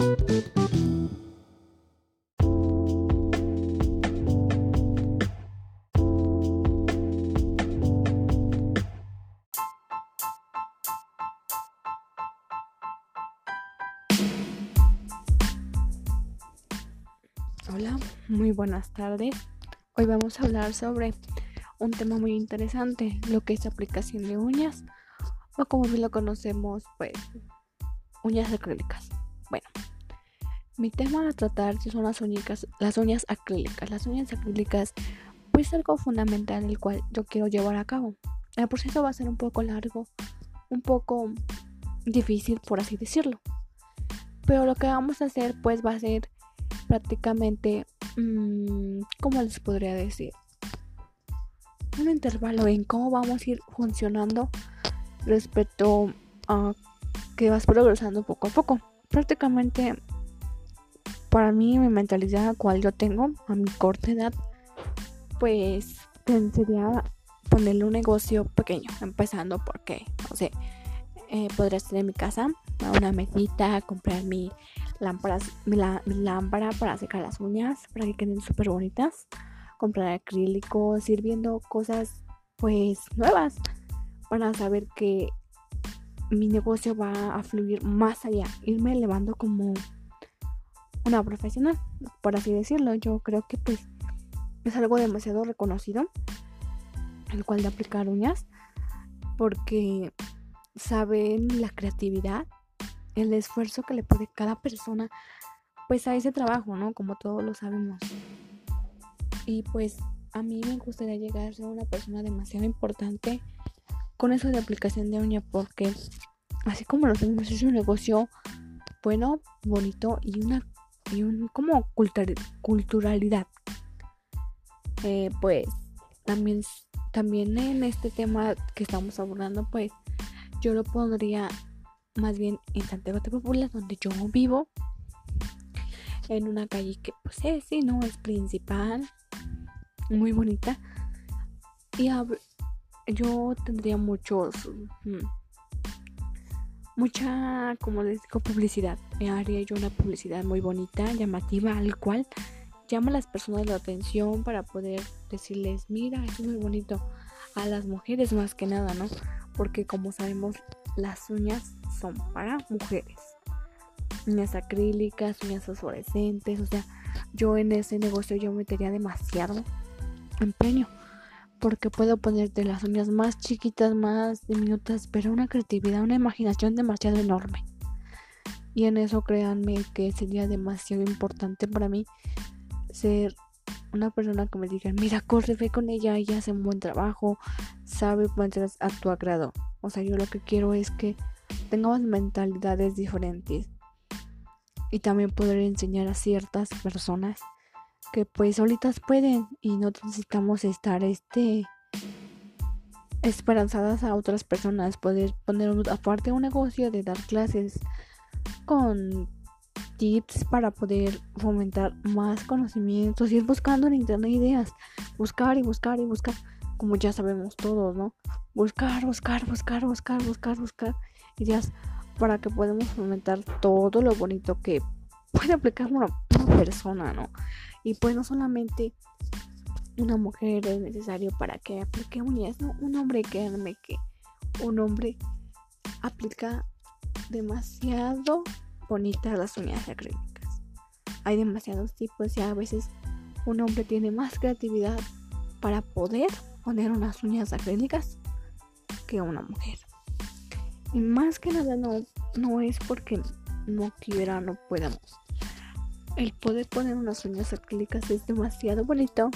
Hola, muy buenas tardes. Hoy vamos a hablar sobre un tema muy interesante, lo que es aplicación de uñas o como bien lo conocemos, pues uñas acrílicas. Bueno, mi tema a tratar son las uñas, las uñas acrílicas. Las uñas acrílicas pues algo fundamental el cual yo quiero llevar a cabo. El proceso va a ser un poco largo, un poco difícil por así decirlo. Pero lo que vamos a hacer pues va a ser prácticamente, mm, ¿cómo les podría decir? Un intervalo en cómo vamos a ir funcionando respecto a que vas progresando poco a poco. Prácticamente, para mí, mi mentalidad, cual yo tengo a mi corta edad, pues sería ponerle un negocio pequeño, empezando porque, no sé, eh, podría estar en mi casa, una mesita, comprar mi lámparas, mi, lámpara para secar las uñas, para que queden súper bonitas, comprar acrílicos, ir viendo cosas pues nuevas para saber que mi negocio va a fluir más allá, irme elevando como una profesional, por así decirlo. Yo creo que pues es algo demasiado reconocido, el cual de aplicar uñas, porque saben la creatividad, el esfuerzo que le pone cada persona pues a ese trabajo, ¿no? Como todos lo sabemos. Y pues a mí me gustaría llegar a ser una persona demasiado importante con eso de aplicación de uña porque así como lo tenemos es un negocio bueno, bonito y una y un como culturalidad. Eh, pues también también en este tema que estamos abordando pues yo lo pondría más bien en Santiago de Popular, donde yo vivo, en una calle que pues es, sí, no, es principal, muy bonita. Y yo tendría muchos, mm, mucha, como les digo, publicidad. Haría yo una publicidad muy bonita, llamativa, al cual llama a las personas la atención para poder decirles, mira, es muy bonito. A las mujeres más que nada, ¿no? Porque como sabemos, las uñas son para mujeres. Uñas acrílicas, uñas fosforescentes, o sea, yo en ese negocio yo metería demasiado empeño. Porque puedo ponerte las uñas más chiquitas, más diminutas, pero una creatividad, una imaginación demasiado enorme. Y en eso créanme que sería demasiado importante para mí ser una persona que me diga, mira, corre, ve con ella, ella hace un buen trabajo, sabe ponerse a tu agrado. O sea, yo lo que quiero es que tengamos mentalidades diferentes y también poder enseñar a ciertas personas que pues solitas pueden y no necesitamos estar este esperanzadas a otras personas poder poner aparte un negocio de dar clases con tips para poder fomentar más conocimientos y ir buscando en internet ideas buscar y buscar y buscar como ya sabemos todos no buscar buscar buscar buscar buscar buscar ideas para que podamos fomentar todo lo bonito que puede aplicar una, persona, ¿no? Y pues no solamente una mujer es necesario para que aplique uñas, ¿no? Un hombre, créanme que un hombre aplica demasiado bonitas las uñas acrílicas. Hay demasiados tipos y a veces un hombre tiene más creatividad para poder poner unas uñas acrílicas que una mujer. Y más que nada no, no es porque no quiera, no podamos. El poder poner unas uñas acrílicas es demasiado bonito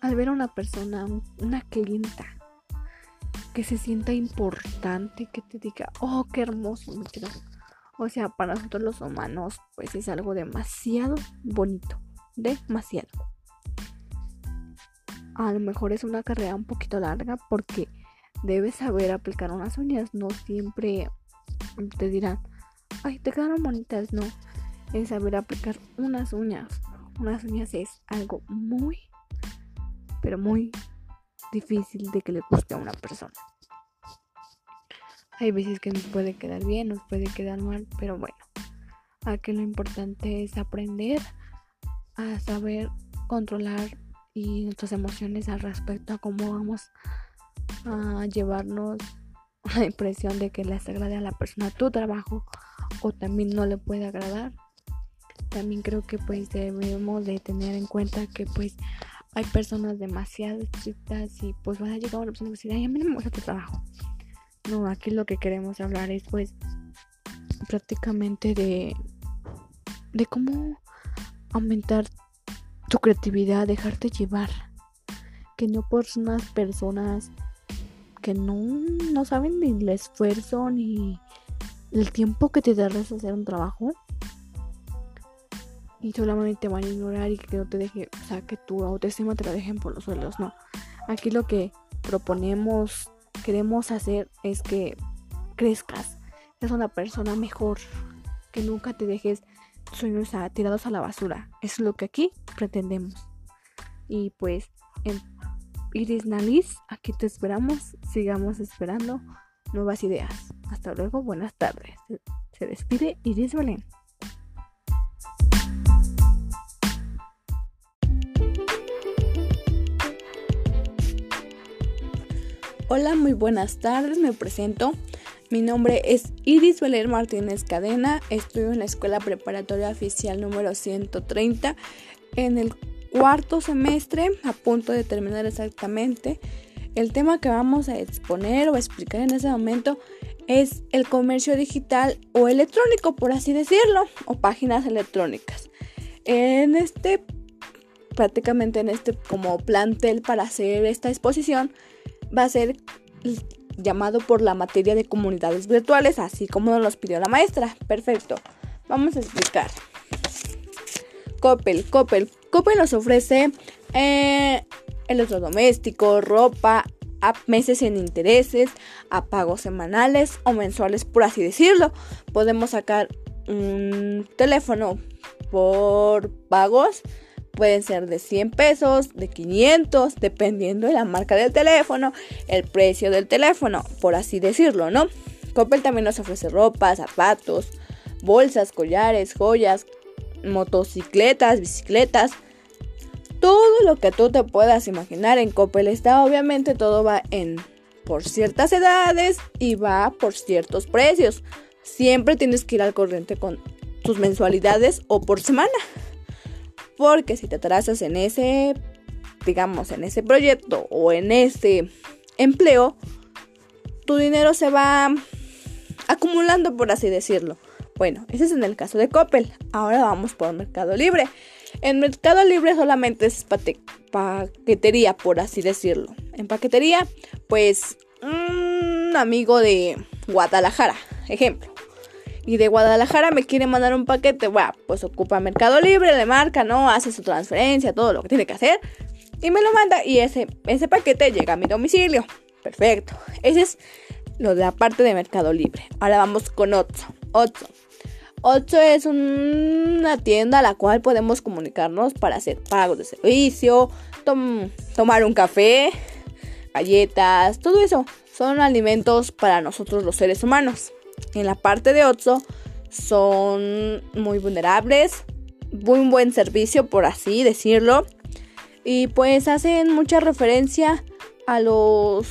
al ver a una persona, una clienta, que se sienta importante, que te diga, oh, qué hermoso me quedó. O sea, para nosotros los humanos, pues es algo demasiado bonito. Demasiado. A lo mejor es una carrera un poquito larga porque debes saber aplicar unas uñas. No siempre te dirán, ay, te quedaron bonitas. No, es saber aplicar unas uñas. Unas uñas es algo muy, pero muy difícil de que le guste a una persona. Hay veces que nos puede quedar bien, nos puede quedar mal, pero bueno, a que lo importante es aprender a saber controlar y nuestras emociones al respecto a cómo vamos a llevarnos la impresión de que les agrade a la persona tu trabajo o también no le puede agradar. También creo que pues debemos de tener en cuenta que pues hay personas demasiado estrictas y pues van a llegar a una persona y decir, ay, a mí no me gusta tu trabajo. No, aquí lo que queremos hablar es pues prácticamente de, de cómo aumentar tu creatividad, dejarte llevar. Que no por unas personas que no, no saben ni el esfuerzo ni el tiempo que te a hacer un trabajo y solamente van a ignorar y que no te deje, o sea, que tu autoestima te la dejen por los suelos, no. Aquí lo que proponemos, queremos hacer es que crezcas, seas una persona mejor, que nunca te dejes sueños tirados a la basura. es lo que aquí pretendemos. Y pues en Iris Naliz, aquí te esperamos, sigamos esperando nuevas ideas. Hasta luego, buenas tardes. Se despide Iris Belén. Hola, muy buenas tardes, me presento. Mi nombre es Iris Beler Martínez Cadena, estudio en la Escuela Preparatoria Oficial número 130 en el cuarto semestre, a punto de terminar exactamente. El tema que vamos a exponer o explicar en ese momento es el comercio digital o electrónico, por así decirlo, o páginas electrónicas. En este, prácticamente en este como plantel para hacer esta exposición, va a ser llamado por la materia de comunidades virtuales, así como nos los pidió la maestra. Perfecto. Vamos a explicar. Coppel, Coppel. Coppel nos ofrece eh, electrodomésticos, ropa, a meses en intereses, a pagos semanales o mensuales, por así decirlo. Podemos sacar un teléfono por pagos Pueden ser de 100 pesos, de 500, dependiendo de la marca del teléfono, el precio del teléfono, por así decirlo, ¿no? Coppel también nos ofrece ropa, zapatos, bolsas, collares, joyas, motocicletas, bicicletas. Todo lo que tú te puedas imaginar en Coppel está, obviamente todo va en por ciertas edades y va por ciertos precios. Siempre tienes que ir al corriente con tus mensualidades o por semana. Porque si te atrasas en ese, digamos, en ese proyecto o en ese empleo, tu dinero se va acumulando, por así decirlo. Bueno, ese es en el caso de Coppel. Ahora vamos por Mercado Libre. En Mercado Libre solamente es paquetería, por así decirlo. En paquetería, pues un amigo de Guadalajara, ejemplo y de Guadalajara me quiere mandar un paquete, bueno, pues ocupa Mercado Libre, le marca, ¿no? Hace su transferencia, todo lo que tiene que hacer y me lo manda y ese, ese paquete llega a mi domicilio. Perfecto. Ese es lo de la parte de Mercado Libre. Ahora vamos con Otso. Otso. Otso es una tienda a la cual podemos comunicarnos para hacer pagos de servicio, tomar un café, galletas, todo eso. Son alimentos para nosotros los seres humanos en la parte de Otso son muy vulnerables, muy buen servicio por así decirlo. Y pues hacen mucha referencia a los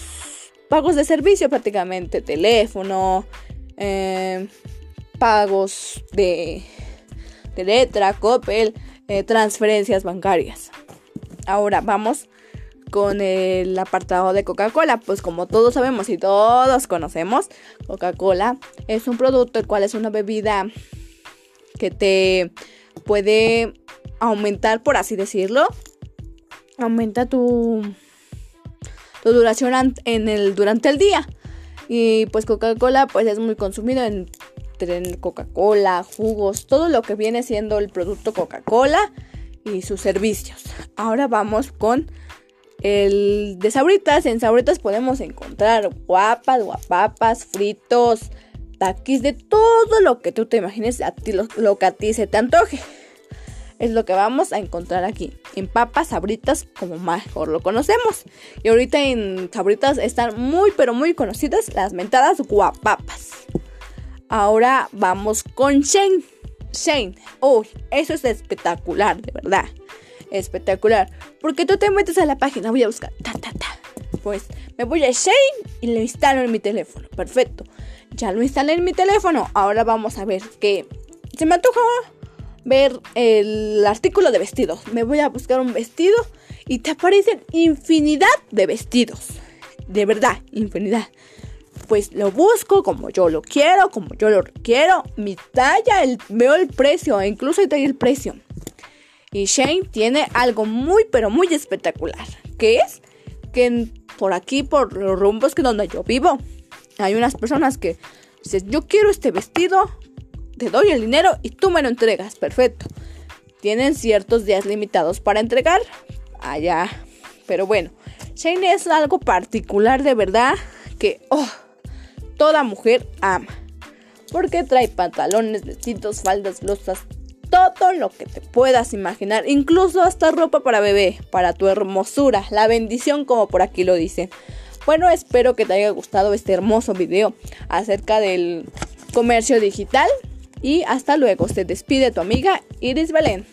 pagos de servicio prácticamente, teléfono, eh, pagos de, letra, Coppel, eh, transferencias bancarias. Ahora vamos con el apartado de Coca-Cola. Pues como todos sabemos y todos conocemos, Coca-Cola es un producto el cual es una bebida que te puede aumentar, por así decirlo, aumenta tu, duración en el, durante el día. Y pues Coca-Cola pues es muy consumido en Coca-Cola, jugos, todo lo que viene siendo el producto Coca-Cola y sus servicios. Ahora vamos con el de sabritas, en sabritas podemos encontrar guapas, guapapas, fritos, taquis, de todo lo que tú te imagines, a ti, lo, que a ti se te antoje. Es lo que vamos a encontrar aquí. En papas, sabritas, como mejor lo conocemos. Y ahorita en sabritas están muy, pero muy conocidas las mentadas guapapas. Ahora vamos con Shen. Shane, uy, eso es espectacular, de verdad. Espectacular. Porque tú te metes a la página, voy a buscar. Ta, ta, ta. Pues me voy a Shane y lo instalo en mi teléfono. Perfecto. Ya lo instalé en mi teléfono. Ahora vamos a ver qué. Se me antoja ver el artículo de vestidos. Me voy a buscar un vestido y te aparecen infinidad de vestidos. De verdad, infinidad. Pues lo busco como yo lo quiero, como yo lo quiero. Mi talla, el, veo el precio, incluso ahí el precio. Y Shane tiene algo muy, pero muy espectacular. Que es que por aquí, por los rumbos que donde yo vivo, hay unas personas que dicen, yo quiero este vestido, te doy el dinero y tú me lo entregas. Perfecto. Tienen ciertos días limitados para entregar allá. Pero bueno, Shane es algo particular de verdad que oh, toda mujer ama. Porque trae pantalones, vestidos, faldas, blusas, todo lo que te puedas imaginar, incluso hasta ropa para bebé, para tu hermosura, la bendición como por aquí lo dice. Bueno, espero que te haya gustado este hermoso video acerca del comercio digital y hasta luego. Se despide tu amiga Iris Belén.